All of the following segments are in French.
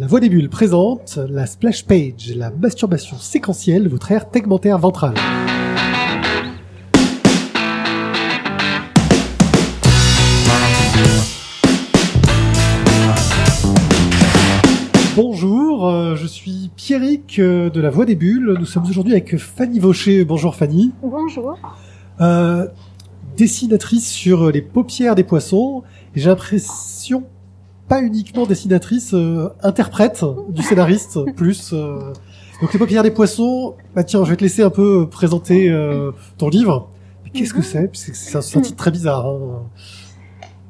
La Voix des Bulles présente la splash page, la masturbation séquentielle de votre aire tegmentaire ventrale. Bonjour, euh, je suis Pierrick euh, de la Voix des Bulles. Nous sommes aujourd'hui avec Fanny Vaucher. Bonjour Fanny. Bonjour. Euh, dessinatrice sur les paupières des poissons. J'ai l'impression pas uniquement dessinatrice, euh, interprète du scénariste plus. euh, Donc les paupières des poissons. Bah tiens, je vais te laisser un peu présenter euh, ton livre. Qu'est-ce que Mhm. c'est? C'est un, titre très bizarre. hein.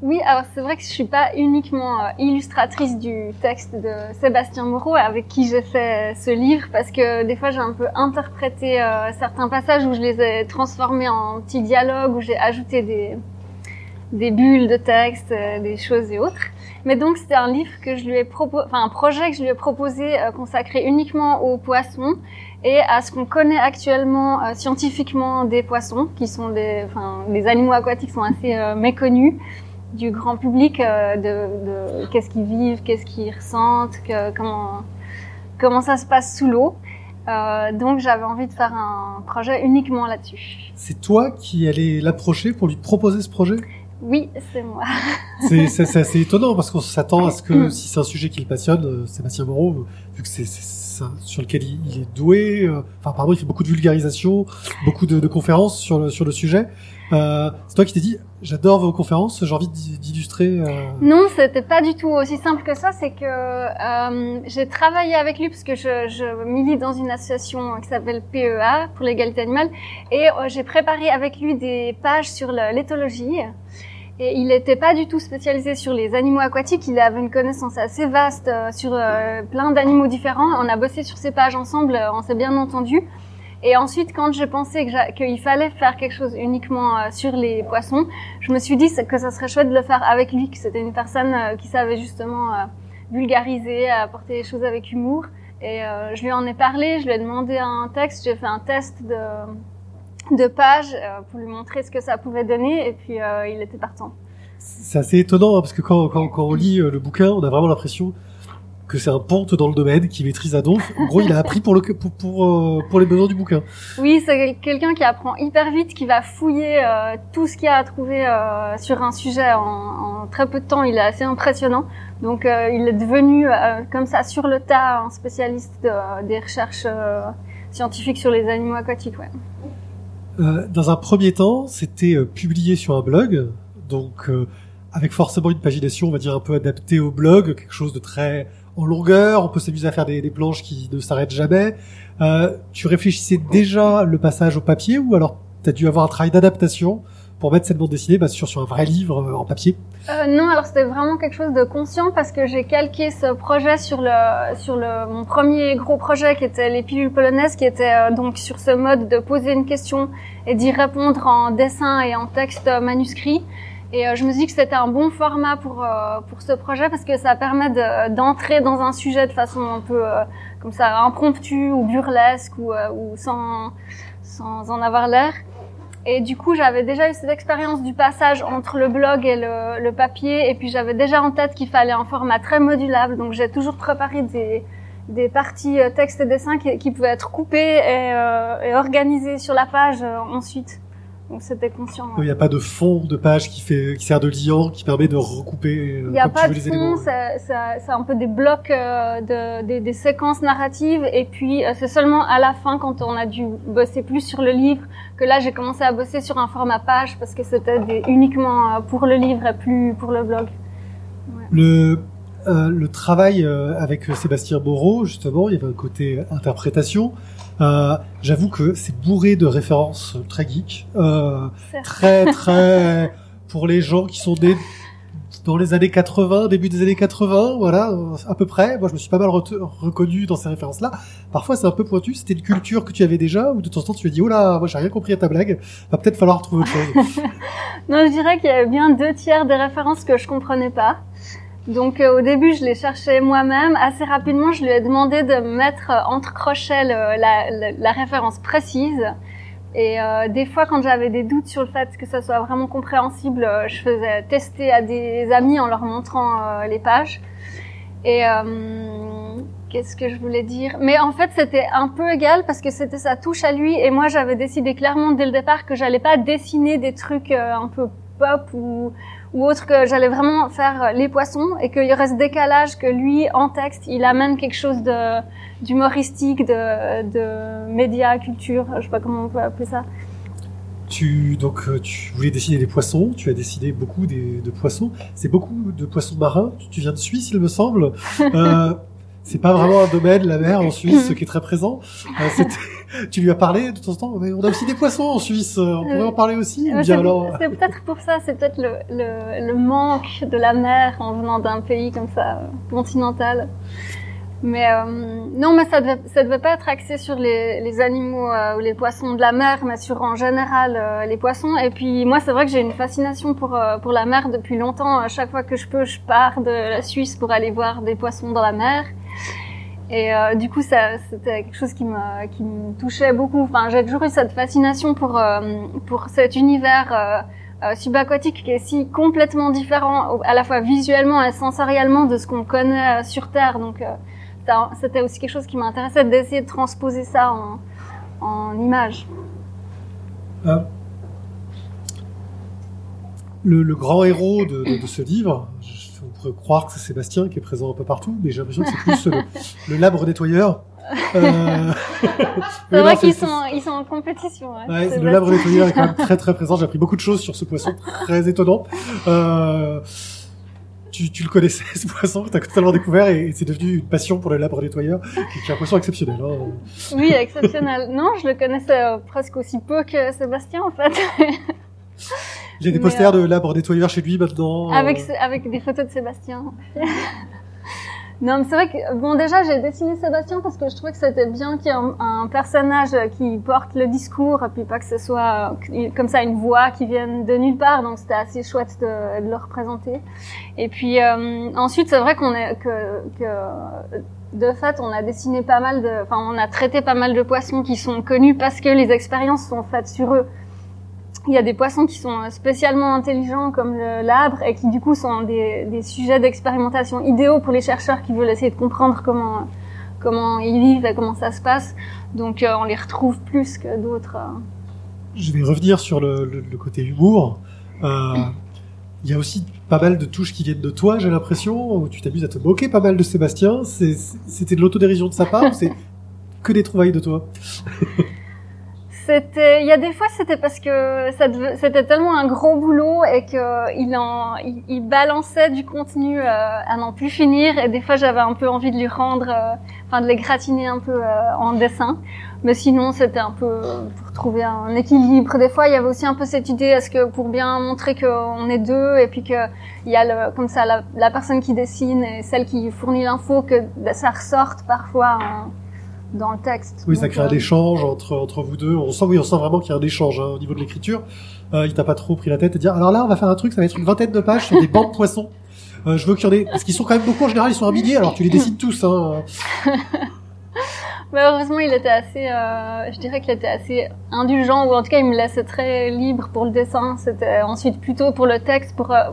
Oui, alors c'est vrai que je suis pas uniquement illustratrice du texte de Sébastien Moreau avec qui j'ai fait ce livre parce que des fois j'ai un peu interprété certains passages où je les ai transformés en petits dialogues où j'ai ajouté des des bulles de texte, euh, des choses et autres. Mais donc c'était un livre que je lui ai proposé, enfin un projet que je lui ai proposé euh, consacré uniquement aux poissons et à ce qu'on connaît actuellement euh, scientifiquement des poissons, qui sont des, enfin, les animaux aquatiques sont assez euh, méconnus du grand public euh, de, de qu'est-ce qu'ils vivent, qu'est-ce qu'ils ressentent, que, comment comment ça se passe sous l'eau. Donc j'avais envie de faire un projet uniquement là-dessus. C'est toi qui allais l'approcher pour lui proposer ce projet? Oui, c'est moi. C'est c'est- c'est assez étonnant parce qu'on s'attend à ce que si c'est un sujet qui le passionne, euh, Sébastien Moreau, euh, vu que c'est sur lequel il, il est doué, euh, enfin apparemment il fait beaucoup de vulgarisation, beaucoup de, de conférences sur le, sur le sujet. Euh, c'est toi qui t'es dit, j'adore vos conférences, j'ai envie d'illustrer. euh, Non, c'était pas du tout aussi simple que ça. C'est que euh, j'ai travaillé avec lui parce que je, je milite dans une association qui s'appelle PEA pour l'égalité animale et j'ai préparé avec lui des pages sur l'éthologie. Et il n'était pas du tout spécialisé sur les animaux aquatiques. Il avait une connaissance assez vaste euh, sur euh, plein d'animaux différents. On a bossé sur ces pages ensemble. euh, on s'est bien entendu. Et ensuite, quand j'ai pensé qu'il fallait faire quelque chose uniquement sur les poissons, je me suis dit que ça serait chouette de le faire avec lui, que c'était une personne qui savait justement vulgariser, apporter les choses avec humour. Et je lui en ai parlé, je lui ai demandé un texte, j'ai fait un test de, de page euh, pour lui montrer ce que ça pouvait donner, et puis euh, il était partant. C'est assez étonnant hein, parce que quand, quand, quand on lit euh, le bouquin, on a vraiment l'impression que c'est un ponte dans le domaine qui maîtrise à donf. En gros, il a appris pour, le, pour, pour, pour les besoins du bouquin. Oui, c'est quelqu'un qui apprend hyper vite, qui va fouiller euh, tout ce qu'il y a à trouver euh, sur un sujet en, en très peu de temps. Il est assez impressionnant. Donc, euh, il est devenu euh, comme ça sur le tas un spécialiste de- des recherches euh, scientifiques sur les animaux aquatiques. Ouais. Euh, dans un premier temps, c'était euh, publié sur un blog, donc euh, avec forcément une pagination, on va dire un peu adaptée au blog, quelque chose de très en longueur. On peut s'amuser à faire des, des planches qui ne s'arrêtent jamais. Euh, tu réfléchissais déjà le passage au papier ou alors tu as dû avoir un travail d'adaptation pour mettre cette bande dessinée bah, sur, sur un vrai livre euh, en papier Euh, non, alors c'était vraiment quelque chose de conscient parce que j'ai calqué ce projet sur le sur le mon premier gros projet qui était les pilules polonaises, qui était euh, donc sur ce mode de poser une question et d'y répondre en dessin et en texte manuscrit. Et euh, je me suis dit que c'était un bon format pour euh, pour ce projet parce que ça permet de- d'entrer dans un sujet de façon un peu euh, comme ça impromptue ou burlesque ou, ou sans sans en avoir l'air. Et du coup, j'avais déjà eu cette expérience du passage entre le blog et le, le papier, et puis j'avais déjà en tête qu'il fallait un format très modulable, donc j'ai toujours préparé des, des parties euh, texte et dessin qui, pouvaient être coupées et, euh, et organisées sur la page euh, ensuite. Donc c'était conscient. ouais. Il n'y a pas de fond de page qui fait qui sert de liant, qui permet de recouper euh, Il n'y a pas de fond, c'est- un peu des blocs, euh, de, des, des séquences narratives, et puis euh, c'est seulement à la fin, quand on a dû bosser plus sur le livre, que là j'ai commencé à bosser sur un format page, parce que c'était uniquement pour le livre et plus pour le blog. Le, euh, le travail avec Sébastien Moreau, justement, il y avait un côté interprétation. Euh, J'avoue que c'est bourré de références très geeks, euh, très très pour les gens qui sont nés dans les années 80, début des années 80, voilà, euh, à peu près. Moi, je me suis pas mal re- reconnu dans ces références-là. Parfois, c'est un peu pointu. C'était une culture que tu avais déjà, ou de temps en temps, tu as dit, oh là, moi, j'ai rien compris à ta blague. Va peut-être falloir trouver autre chose. Non, je dirais qu'il y avait bien deux tiers des références que je comprenais pas. Donc euh, au début, je les cherchais moi-même. Assez rapidement, je lui ai demandé de me mettre euh, entre crochets la, référence précise. Et euh, des fois, quand j'avais des doutes sur le fait que ça soit vraiment compréhensible, euh, je faisais tester à des amis en leur montrant les pages. Et, qu'est-ce que je voulais dire? Mais en fait, c'était un peu égal parce que c'était sa touche à lui et moi, j'avais décidé clairement dès le départ que j'allais pas dessiner des trucs un peu pop ou ou autre que j'allais vraiment faire les poissons et qu'il y aurait ce décalage que lui en texte il amène quelque chose de d'humoristique de de média culture je sais pas comment on peut appeler ça tu donc euh, tu voulais dessiner des poissons, tu as décidé beaucoup des, de poissons. C'est beaucoup de poissons marins. Tu viens de Suisse, il me semble. Euh, c'est pas vraiment un domaine la mer en Suisse ce qui est très présent. Euh, tu lui as parlé de temps en temps. Mais on a aussi des poissons en Suisse. On pourrait en parler aussi. c'est peut-être pour ça. C'est peut-être le, le, le, manque de la mer en venant d'un pays comme ça continental. Mais euh, non, mais ça devait, ça devait pas être axé sur les, les animaux euh, ou les poissons de la mer, mais sur en général euh, les poissons. Et puis moi, c'est vrai que j'ai une fascination pour pour la mer depuis longtemps. À chaque fois que je peux, je pars de la Suisse pour aller voir des poissons dans la mer. Et du coup, c'était quelque chose qui me touchait beaucoup. Enfin, j'ai toujours eu cette fascination pour pour cet univers. subaquatique qui est si complètement différent à la fois visuellement et sensoriellement de ce qu'on connaît sur Terre. Donc c'était aussi quelque chose qui m'intéressait d'essayer de transposer ça en, en images. Le, grand héros de, ce livre, pourrait croire que c'est Sébastien qui est présent un peu partout, mais j'ai l'impression que c'est plus le, labre nettoyeur. Euh... c'est vrai qu'ils sont, ils sont en compétition. Ouais, le labre nettoyeur est quand même très très présent. J'ai appris beaucoup de choses sur ce poisson très étonnant. Euh tu, tu, le connaissais ce poisson tu as totalement découvert et, c'est devenu une passion pour le labre nettoyeur qui est un poisson exceptionnel. Hein. Oui, exceptionnel. non, je le connaissais euh, presque aussi peu que Sébastien en fait. J'ai des posters de labre nettoyeur chez lui maintenant. Avec, euh. avec des photos de Sébastien. Non, mais c'est vrai que bon déjà j'ai dessiné Sébastien parce que je trouvais que c'était bien qu'il y ait un, personnage qui porte le discours et puis pas que ce soit euh, comme ça une voix qui vienne de nulle part. Donc c'était assez chouette de, de, le représenter. Et puis euh, ensuite c'est vrai qu'on est que, que de fait on a dessiné pas mal de, enfin on a traité pas mal de poissons qui sont connus parce que les expériences sont faites sur eux il y a des poissons qui sont spécialement intelligents comme le labre et qui du coup sont des, sujets d'expérimentation idéaux pour les chercheurs qui veulent essayer de comprendre comment comment ils vivent et comment ça se passe. Donc euh, on les retrouve plus que d'autres. Euh. Je vais revenir sur le, côté humour. Euh, il y a aussi pas mal de touches qui viennent de toi, j'ai l'impression, où tu t'amuses à te moquer pas mal de Sébastien. C'était de l'autodérision de sa part ou c'est que des trouvailles de toi? C'était, il y a des fois, c'était parce que c'était tellement un gros boulot et que il en, il, balançait du contenu euh, à n'en plus finir. Et des fois, j'avais un peu envie de lui rendre, euh, enfin, de les gratiner un peu euh, en dessin. Mais sinon, c'était un peu pour trouver un équilibre. Des fois, il y avait aussi un peu cette idée, est-ce que pour bien montrer qu'on est deux et puis que il y a le, comme ça la, la personne qui dessine et celle qui fournit l'info, que ça ressorte parfois. En, dans le texte. Oui, ça crée un euh, échange entre entre vous deux. On sent, oui, on sent vraiment qu'il y a un échange hein, au niveau de l'écriture. Euh, il t'a pas trop pris la tête et dire alors là, on va faire un truc, ça va être une vingtaine de pages sur des bancs de poissons. Euh, je veux qu'il y en ait parce qu'ils sont quand même beaucoup en général, ils sont un millier. Alors tu les décides tous. Hein. Mais heureusement, il était assez, euh, je dirais qu'il était assez indulgent, ou en tout cas, il me laissait très libre pour le dessin. C'était ensuite plutôt pour le texte, pour euh,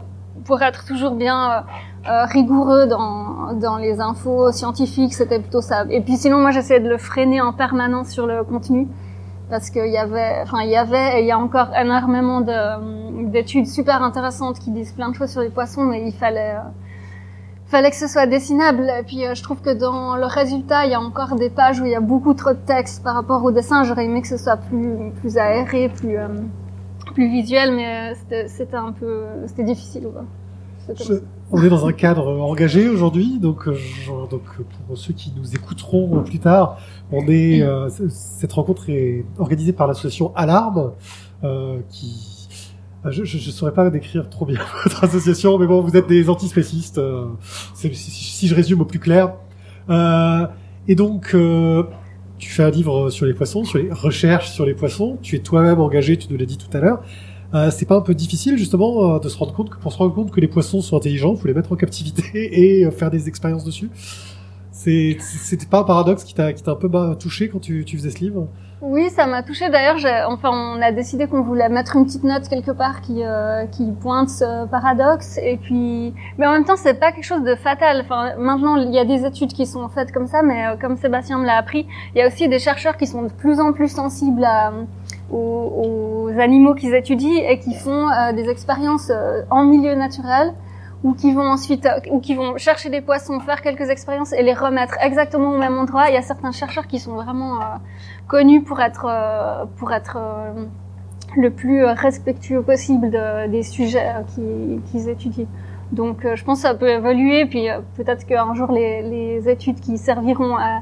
pour être toujours bien euh, rigoureux dans, dans les infos scientifiques, c'était plutôt ça. Et puis sinon, moi, j'essayais de le freiner en permanence sur le contenu parce qu'il y avait, enfin, il y avait et il y a encore énormément d'études super intéressantes qui disent plein de choses sur les poissons, mais il fallait, euh, fallait que ce soit dessinable. Et puis, euh, je trouve que dans le résultat, il y a encore des pages où il y a beaucoup trop de texte par rapport au dessin. J'aurais aimé que ce soit plus, plus aéré, plus, plus visuel, mais c'était un peu, c'était difficile. On est dans un cadre engagé aujourd'hui, donc, euh, donc pour ceux qui nous écouteront plus tard, on est euh, cette rencontre est organisée par l'association Alarme, euh, qui euh, je, je, saurais pas décrire trop bien votre association, mais bon, vous êtes des antispécistes, si, je résume au plus clair. et donc, tu fais un livre sur les poissons, sur les recherches sur les poissons. Tu es toi-même engagé, tu nous l'as dit tout à l'heure. Euh, c'est pas un peu difficile justement euh, de se rendre compte que pour se rendre compte que les poissons sont intelligents, faut les mettre en captivité et euh, faire des expériences dessus. C'est c'était pas un paradoxe qui t'a qui t'a un peu touché quand tu, tu faisais ce livre? Oui, ça m'a touché. D'ailleurs, enfin, on a décidé qu'on voulait mettre une petite note quelque part qui euh, qui pointe ce paradoxe. Et puis, mais en même temps, c'est pas quelque chose de fatal. Enfin, maintenant, il y a des études qui sont faites comme ça, mais euh, comme Sébastien me l'a appris, il y a aussi des chercheurs qui sont de plus en plus sensibles à, aux, aux, animaux qu'ils étudient et qui font euh, des expériences en milieu naturel ou qui vont ensuite ou qui vont chercher des poissons, faire quelques expériences et les remettre exactement au même endroit. Il y a certains chercheurs qui sont vraiment connu pour être euh, pour être euh, le plus respectueux possible de, des sujets euh, qu'ils étudient. Donc je pense que ça peut évoluer, puis peut-être qu'un jour les, les, études qui serviront à,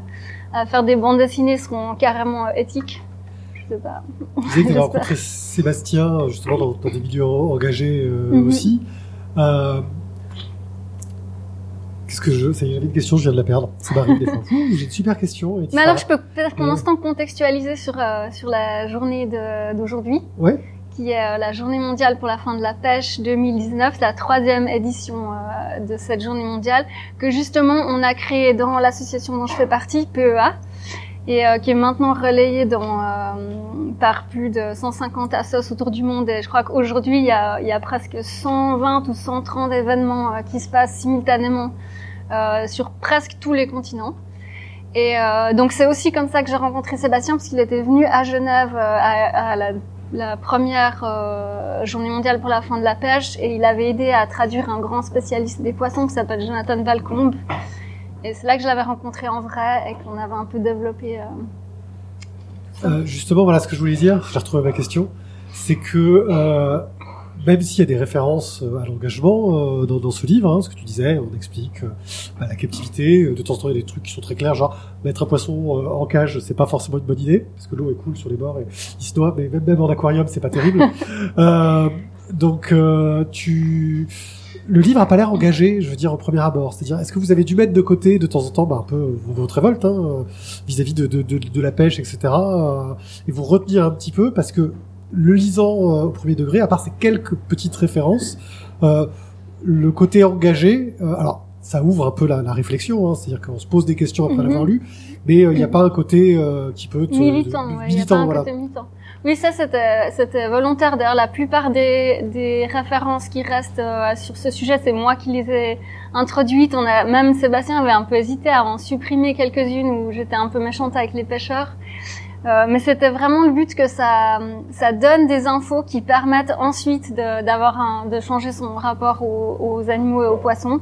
à, faire des bandes dessinées seront carrément éthiques. Je sais pas. Vous avez rencontré Sébastien justement dans, dans, des milieux engagés mhm. aussi. Euh, Qu'est-ce que je, c'est une question, je viens de la perdre. Ça m'arrive des fois. J'ai une super question. Mais alors, je peux peut-être pour l'instant contextualiser sur euh, sur la journée d'aujourd'hui. Ouais. Qui est euh, la journée mondiale pour la fin de la pêche 2019, la troisième édition euh, de cette journée mondiale que justement on a créée dans l'association dont je fais partie, PEA, et qui est maintenant relayée dans par plus de 150 assos autour du monde. Et je crois qu'aujourd'hui il y a, il y a presque 120 ou 130 événements qui se passent simultanément euh, sur presque tous les continents. Et euh, donc c'est aussi comme ça que j'ai rencontré Sébastien parce qu'il était venu à Genève euh, à, à la, la, première euh, journée mondiale pour la fin de la pêche et il avait aidé à traduire un grand spécialiste des poissons qui s'appelle Jonathan Valcombe. Et c'est là que je l'avais rencontré en vrai et qu'on avait un peu développé. Euh, justement, voilà ce que je voulais dire. J'ai retrouvé ma question. C'est que même s'il y a des références euh, à l'engagement euh, dans, dans, ce livre, hein, ce que tu disais, on explique euh, bah, la captivité. De temps en temps, il y a des trucs qui sont très clairs, genre mettre un poisson en cage, c'est pas forcément une bonne idée parce que l'eau est cool sur les bords et il se noie. Mais même, même en aquarium, c'est pas terrible. donc, tu le livre a pas l'air engagé, je veux dire, au premier abord. C'est-à-dire, est-ce que vous avez dû mettre de côté de temps en temps bah, un peu votre révolte hein, vis-à-vis de, de, de, de, la pêche, etc. et vous retenir un petit peu parce que le lisant euh, au premier degré, à part ces quelques petites références, euh, le côté engagé, euh, alors ça ouvre un peu la, la réflexion, hein, c'est-à-dire qu'on se pose des questions après l'avoir mhm. lu, mais il n'y a pas un côté qui peut te, militant, militant, voilà. militant. Oui, ça c'était volontaire. D'ailleurs, la plupart des, des références qui restent sur ce sujet, c'est moi qui les ai introduites. On a même Sébastien avait un peu hésité à en supprimer quelques-unes où j'étais un peu méchante avec les pêcheurs. Euh, mais c'était vraiment le but que ça, ça donne des infos qui permettent ensuite d'avoir un, de changer son rapport aux, aux, animaux et aux poissons.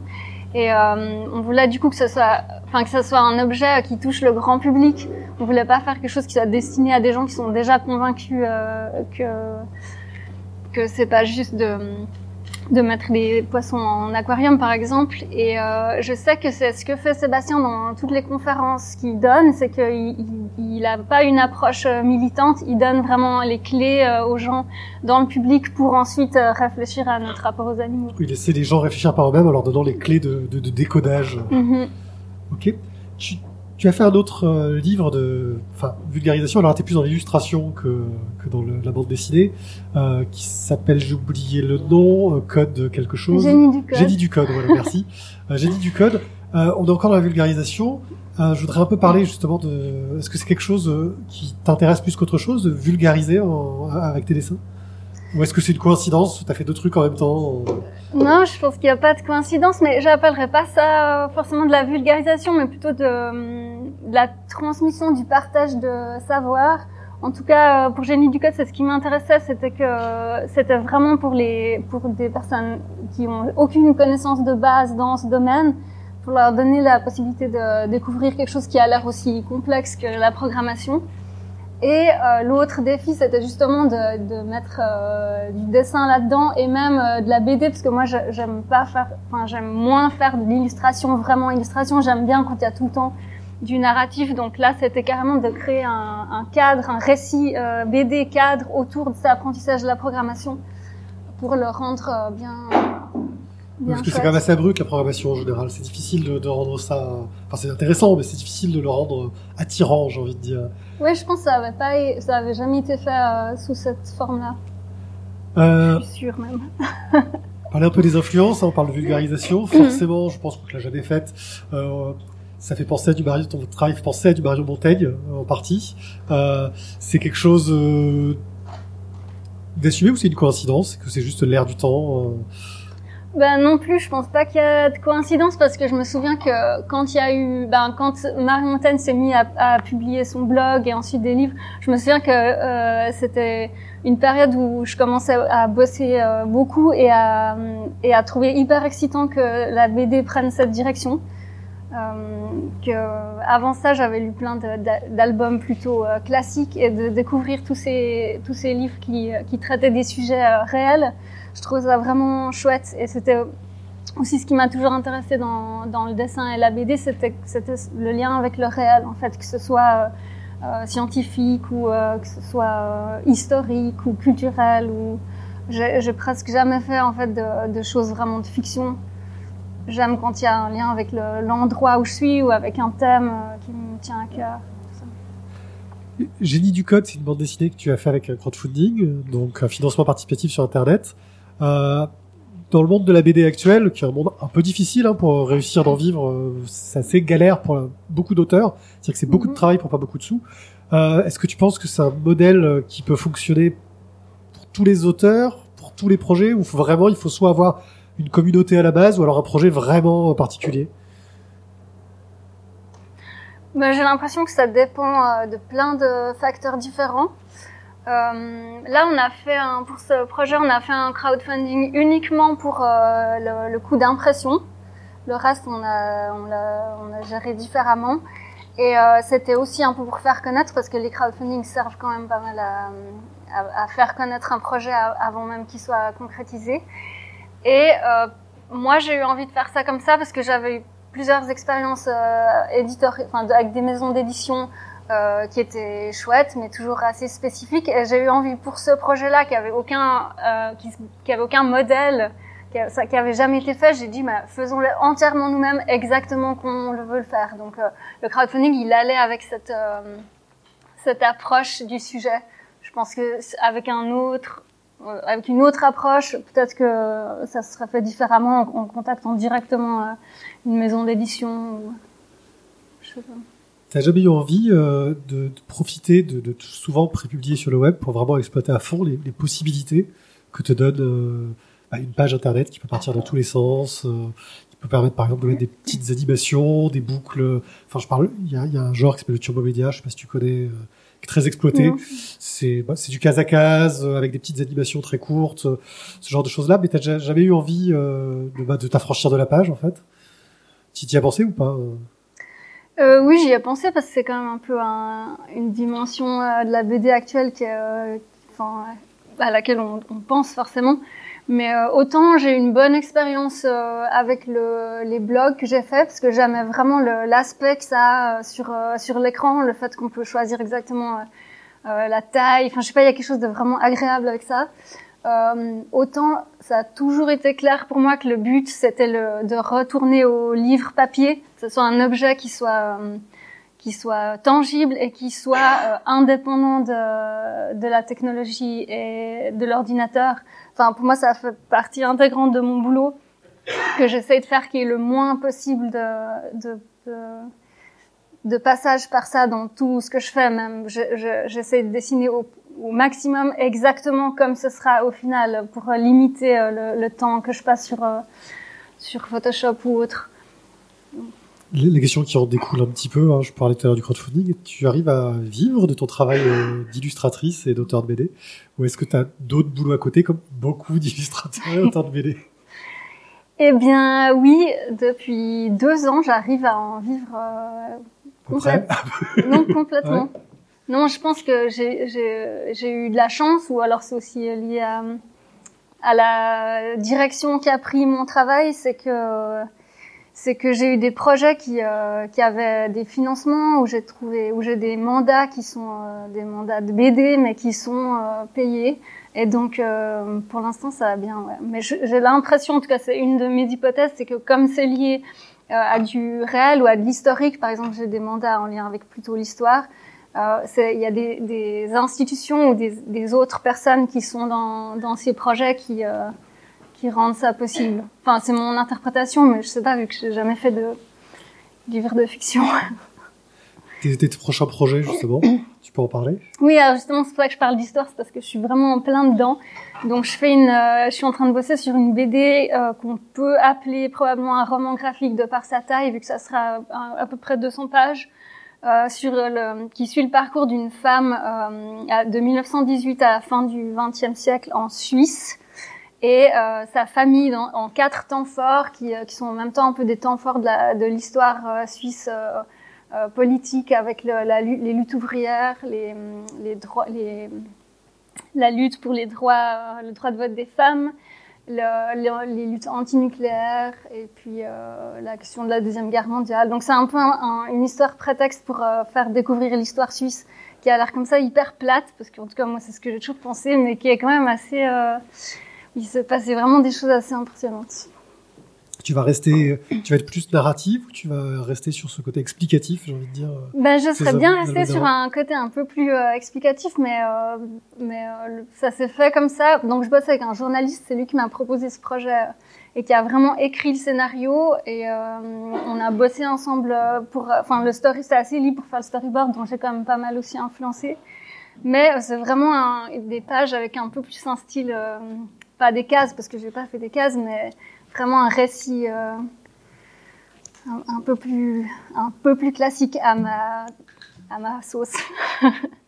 Et euh, on voulait du coup que ce soit, enfin que ce soit un objet qui touche le grand public. On voulait pas faire quelque chose qui soit destiné à des gens qui sont déjà convaincus euh, que que c'est pas juste de de mettre les poissons en aquarium par exemple. Et euh, je sais que c'est ce que fait Sébastien dans toutes les conférences qu'il donne c'est qu'il il, il a pas une approche euh, militante. Il donne vraiment les clés euh, aux gens dans le public pour ensuite euh, réfléchir à notre rapport aux animaux. Il laisser les gens réfléchir par eux-mêmes en leur donnant les clés de, de, de décodage. Mm-hmm. ok. Tu, tu as fait un autre euh, livre de, enfin, vulgarisation. Alors, t'es plus dans l'illustration que, que dans le, la bande dessinée, euh, qui s'appelle, j'ai oublié le nom, euh, code quelque chose. Génie du code. Génie du code, voilà, merci. euh, Génie du code. Euh, on est encore dans la vulgarisation. Euh, je voudrais un peu parler justement de, est-ce que c'est quelque chose qui t'intéresse plus qu'autre chose, de vulgariser en, avec tes dessins? Ou est-ce que c'est une coïncidence T'as fait deux trucs en même temps Non, je pense qu'il n'y a pas de coïncidence, mais j'appellerais pas ça forcément de la vulgarisation, mais plutôt de, de la transmission, du partage de savoir. En tout cas, pour Génie du Code, c'est ce qui m'intéressait, c'était que c'était vraiment pour les pour des personnes qui ont aucune connaissance de base dans ce domaine, pour leur donner la possibilité de découvrir quelque chose qui a l'air aussi complexe que la programmation. Et euh, l'autre défi, c'était justement de, de mettre euh, du dessin là-dedans et même euh, de la BD, parce que moi, j'aime pas faire, enfin, j'aime moins faire de l'illustration, vraiment illustration. J'aime bien quand il y a tout le temps du narratif. Donc là, c'était carrément de créer un, un cadre, un récit euh, BD cadre autour de cet apprentissage de la programmation pour le rendre bien. Parce que c'est quand même assez abrupt la programmation en général. C'est difficile de, de, rendre ça. Enfin, c'est intéressant, mais c'est difficile de le rendre attirant, j'ai envie de dire. Oui, je pense que ça avait pas, ça avait jamais été fait euh, sous cette forme-là. Euh... Je suis sûre même. parler un peu des influences, hein, on parle de vulgarisation. Forcément, je pense que tu l'as jamais faite. Euh, ça fait penser à du Mario, ton travail fait penser à du Mario Montaigne en partie. c'est quelque chose d'assumé ou c'est une coïncidence, que c'est juste l'air du temps ben non plus, je pense pas qu'il y a de coïncidence parce que je me souviens que quand il y a eu, ben quand Marie Montaigne s'est mis à, publier son blog et ensuite des livres, je me souviens que euh, c'était une période où je commençais à bosser euh, beaucoup et à et à trouver hyper excitant que la BD prenne cette direction. Euh, que avant ça, j'avais lu plein d'albums plutôt euh, classiques et de découvrir tous ces tous ces livres qui qui traitaient des sujets euh, réels je trouve ça vraiment chouette et c'était aussi ce qui m'a toujours intéressé dans, le dessin et la BD, c'était le lien avec le réel, en fait, que ce soit euh, scientifique ou euh, que ce soit euh, historique ou culturel. Ou j'ai presque jamais fait en fait de, de, choses vraiment de fiction. J'aime quand il y a un lien avec l'endroit où je suis ou avec un thème qui me tient à cœur. Génie du code, c'est une bande dessinée que tu as fait avec un crowdfunding, donc un financement participatif sur Internet. Euh, dans le monde de la BD actuelle, qui est un monde un peu difficile hein, pour réussir d'en vivre, euh, c'est assez galère pour beaucoup d'auteurs. C'est-à-dire que c'est beaucoup de mhm. travail pour pas beaucoup de sous. Euh, Est-ce que tu penses que c'est un modèle euh, qui peut fonctionner pour tous les auteurs, pour tous les projets, ou vraiment il faut soit avoir une communauté à la base, ou alors un projet vraiment particulier? Ben, J'ai l'impression que ça dépend de plein de facteurs différents. Euh, là, on a fait un, pour ce projet, on a fait un crowdfunding uniquement pour euh, le, le coût d'impression. Le reste, on a, on l'a, on a géré différemment. Et euh, c'était aussi un peu pour faire connaître, parce que les crowdfunding servent quand même pas mal à, à, faire connaître un projet avant même qu'il soit concrétisé. Et euh, moi, j'ai eu envie de faire ça comme ça parce que j'avais eu plusieurs expériences éditoriales, enfin, avec des maisons d'édition euh, qui était chouette, mais toujours assez spécifique. J'ai eu envie pour ce projet-là, qui avait aucun, euh, qui, avait aucun modèle, qui, qui avait jamais été fait. J'ai dit, bah, faisons-le entièrement nous-mêmes, exactement comme on le veut le faire. Donc, euh, le crowdfunding, il allait avec cette euh, cette approche du sujet. Je pense que avec un autre, euh, avec une autre approche, peut-être que ça serait fait différemment en, en contactant directement une maison d'édition. Je sais pas. T'as jamais eu envie euh, de, de, profiter de, de souvent prépublier sur le web pour vraiment exploiter à fond les, les possibilités que te donne euh, bah, une page internet qui peut partir dans tous les sens, euh, qui peut permettre par exemple de mettre des petites animations, des boucles. Enfin, je parle. Il y a, y a, un genre qui s'appelle le turbo média. Je sais pas si tu connais. Euh, qui est très exploité. C'est bah, c'est du case à case avec des petites animations très courtes, ce genre de choses là. Mais t'as jamais eu envie de, bah, de t'affranchir de la page en fait? Tu t'y as pensé ou pas euh, oui, j'y ai pensé parce que c'est quand même un peu un, une dimension euh, de la BD actuelle qui, euh, à laquelle on, on, pense forcément. Mais euh, autant j'ai une bonne expérience euh, avec le, les blogs que j'ai fait parce que j'aimais vraiment l'aspect que ça a sur sur l'écran, le fait qu'on peut choisir exactement la taille. Enfin, je sais pas, il y a quelque chose de vraiment agréable avec ça. Euh, autant ça a toujours été clair pour moi que le but c'était de retourner au livre papier, que ce soit un objet qui soit euh, qui soit tangible et qui soit euh, indépendant de, de la technologie et de l'ordinateur. Enfin pour moi ça fait partie intégrante de mon boulot que j'essaie de faire qui est le moins possible de, de, de de passage par ça dans tout ce que je fais même j'essaie je, de dessiner au, au maximum exactement comme ce sera au final pour limiter euh, le, le temps que je passe sur, euh, sur Photoshop ou autre. La question qui en découle un petit peu, hein, je parlais tout à l'heure du crowdfunding, tu arrives à vivre de ton travail euh, d'illustratrice et d'auteur de BD Ou est-ce que tu as d'autres boulots à côté, comme beaucoup d'illustrateurs et d'auteurs de BD Eh bien oui, depuis deux ans, j'arrive à en vivre euh, non complètement. Ouais. Non, je pense que j'ai eu de la chance, ou alors c'est aussi lié à, à, la direction qui a pris mon travail, c'est que c'est que j'ai eu des projets qui, euh, qui avaient des financements, où j'ai trouvé, où j'ai des mandats qui sont euh, des mandats de BD, mais qui sont euh, payés. Et donc, euh, pour l'instant, ça va bien. Ouais. Mais j'ai l'impression, en tout cas, c'est une de mes hypothèses, c'est que comme c'est lié euh, à du réel ou à de l'historique, par exemple, j'ai des mandats en lien avec plutôt l'histoire. Euh, il y a des, des, institutions ou des, des, autres personnes qui sont dans, dans ces projets qui, euh, qui rendent ça possible. Enfin, c'est mon interprétation, mais je sais pas vu que j'ai jamais fait de livre de fiction. Tes, tes prochains projets, justement, tu peux en parler? Oui, alors justement, c'est pour ça que je parle d'histoire, c'est parce que je suis vraiment en plein dedans. Donc, je fais une, euh, je suis en train de bosser sur une BD euh, qu'on peut appeler probablement un roman graphique de par sa taille, vu que ça sera à, à peu près 200 pages, euh, sur le, qui suit le parcours d'une femme euh, de 1918 à la fin du XXe siècle en Suisse. Et euh, sa famille en quatre temps forts qui, qui, sont en même temps un peu des temps forts de l'histoire suisse euh, politique avec le, la, les luttes ouvrières, les, les droits, les, la lutte pour les droits, le droit de vote des femmes, le, le, les luttes antinucléaires et puis euh, la question de la deuxième guerre mondiale. Donc c'est un peu un, un, une histoire prétexte pour euh, faire découvrir l'histoire suisse qui a l'air comme ça hyper plate parce qu'en tout cas moi c'est ce que j'ai toujours pensé, mais qui est quand même assez, euh, il se passait vraiment des choses assez impressionnantes tu vas rester, tu vas être plus narrative ou tu vas rester sur ce côté explicatif, j'ai envie de dire. Ben, je serais bien restée sur un côté un peu plus euh, explicatif, mais euh, mais euh, ça s'est fait comme ça. Donc je bosse avec un journaliste, c'est lui qui m'a proposé ce projet et qui a vraiment écrit le scénario et on a bossé ensemble pour, enfin le story c'est assez libre pour faire le storyboard, dont j'ai quand même pas mal aussi influencé. Mais c'est vraiment un, des pages avec un peu plus un style, pas des cases parce que j'ai pas fait des cases, mais vraiment un récit euh, un, peu plus un peu plus classique à ma à ma sauce.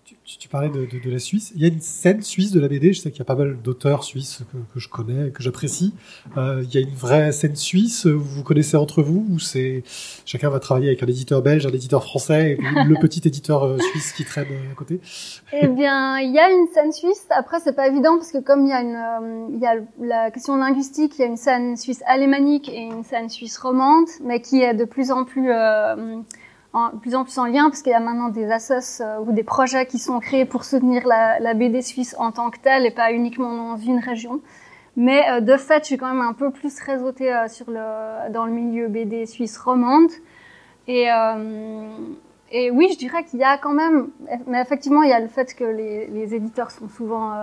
parlais de, la Suisse. Il y a une scène suisse de la BD. Je sais qu'il y a pas mal d'auteurs suisses que, je connais, que j'apprécie. Euh, il y a une vraie scène suisse. Vous connaissez entre vous ou c'est chacun va travailler avec un éditeur belge, un éditeur français et le petit éditeur euh, suisse qui traîne euh, à côté? Eh bien, il y a une scène suisse. Après, c'est pas évident parce que comme il y a une, il y a la question linguistique, il y a une scène suisse alémanique et une scène suisse romande, mais qui est de plus en plus plus en plus en lien parce qu'il y a maintenant des assos euh, ou des projets qui sont créés pour soutenir la, BD suisse en tant que telle et pas uniquement dans une région. Mais euh, de fait, je suis quand même un peu plus réseautée euh, dans le milieu BD suisse romande. Et, oui, je dirais qu'il y a quand même, mais effectivement, il y a le fait que les éditeurs sont souvent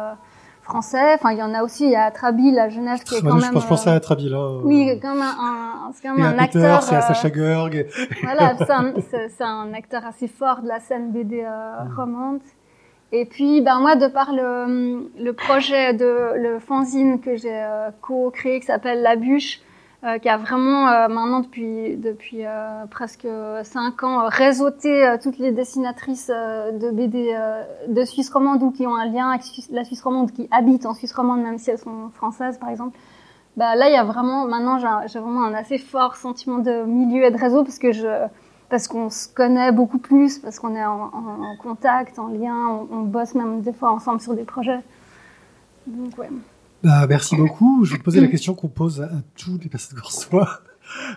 français. Enfin, il y en a aussi. Il y a Trabil à Genève qui est quand je même. Je pensais à Trabil. Hein. Oui, comme un, un c'est quand même un acteur. C'est à Sacha Gerg. Euh, voilà, c'est un, acteur assez fort de la scène BD euh, mm. romande. Et puis, ben moi, de par le, le projet de le fanzine que j'ai euh, co-créé, qui s'appelle La Bûche, euh, qui a vraiment euh, maintenant depuis depuis euh, presque cinq ans réseauté toutes les dessinatrices de BD de Suisse romande ou qui ont un lien avec la Suisse romande, qui habitent en Suisse romande même si elles sont françaises par exemple. Bah là il y a vraiment maintenant j'ai vraiment un assez fort sentiment de milieu et de réseau parce que je parce qu'on se connaît beaucoup plus, parce qu'on est en, en, en, contact, en lien, on, on bosse même des fois ensemble sur des projets. Donc ouais. Bah, merci beaucoup. Je vais te poser la question qu'on pose à, tous les personnes qu'on reçoit.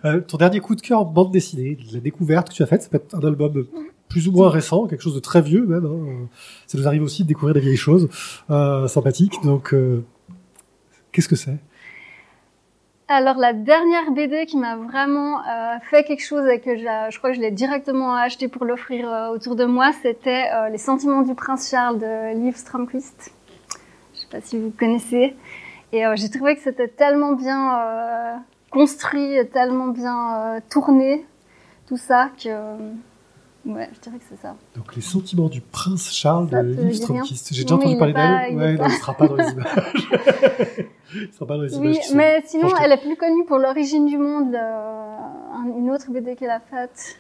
Euh, ton dernier coup de cœur en bande dessinée, la découverte que tu as faite, ça peut être un album plus ou moins récent, quelque chose de très vieux même. Hein. Ça nous arrive aussi de découvrir des vieilles choses euh, sympathiques. Donc, euh, qu'est-ce que c'est? Alors la dernière BD qui m'a vraiment euh, fait quelque chose et que je crois que je l'ai directement acheté pour l'offrir euh, autour de moi, c'était euh, Les Sentiments du Prince Charles de Liv Stromquist. Je sais pas si vous connaissez. Et euh, j'ai trouvé que c'était tellement bien euh, construit, et tellement bien euh, tourné, tout ça que Ouais, je dirais que c'est ça. Donc les sentiments du prince Charles ça de Stromquist. J'ai déjà entendu parler d'elle. Ouais, non, il sera pas dans les images. il sera pas dans les oui, images. mais sinon, elle est plus connue pour l'origine du monde, une autre BD qu'elle a faite.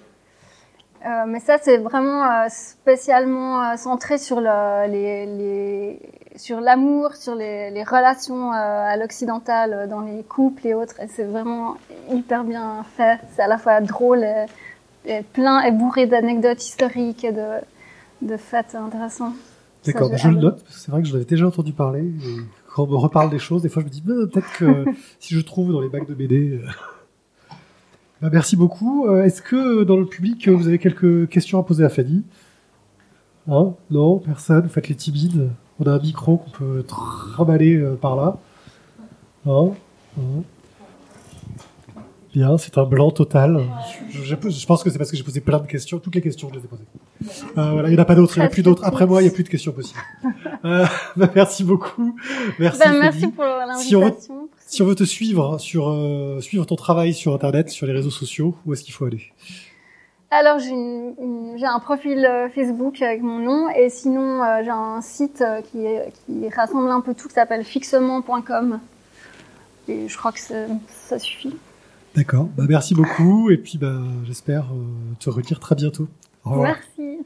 Euh, mais ça, c'est vraiment euh, spécialement euh, centré sur le, les, les, sur l'amour, sur les, les relations à l'occidental, dans les couples et autres. Et c'est vraiment hyper bien fait. C'est à la fois drôle et plein et bourré d'anecdotes historiques et de, de faits intéressants. D'accord, je le note, parce que c'est vrai que je l'avais déjà entendu parler. Et quand on me reparle des choses, des fois je me dis, peut-être que si je trouve dans les bacs de BD. Euh... Bah, merci beaucoup. Euh, Est-ce que dans le public, vous avez quelques questions à poser à Fanny hein? Non? Personne? Vous faites les timides On a un micro qu'on peut trimballer euh, par là. Hein, hein? Bien, c'est un blanc total. Je, je, je pense que c'est parce que j'ai posé plein de questions. Toutes les questions, je les ai posées. Euh, voilà, il n'y en a pas d'autres. Il n'y en a plus d'autres. Après moi, il n'y a plus de questions possibles. euh, bah, merci beaucoup. Merci. Bah, merci pour l'invitation. Si si on veut te suivre sur euh, suivre ton travail sur Internet, sur les réseaux sociaux, où est-ce qu'il faut aller? Alors j'ai j'ai un profil euh, Facebook avec mon nom et sinon euh, j'ai un site qui, est, qui rassemble un peu tout qui s'appelle fixement.com et je crois que ça suffit. D'accord, bah, merci beaucoup et puis bah, j'espère te redire très bientôt. Au revoir. Merci.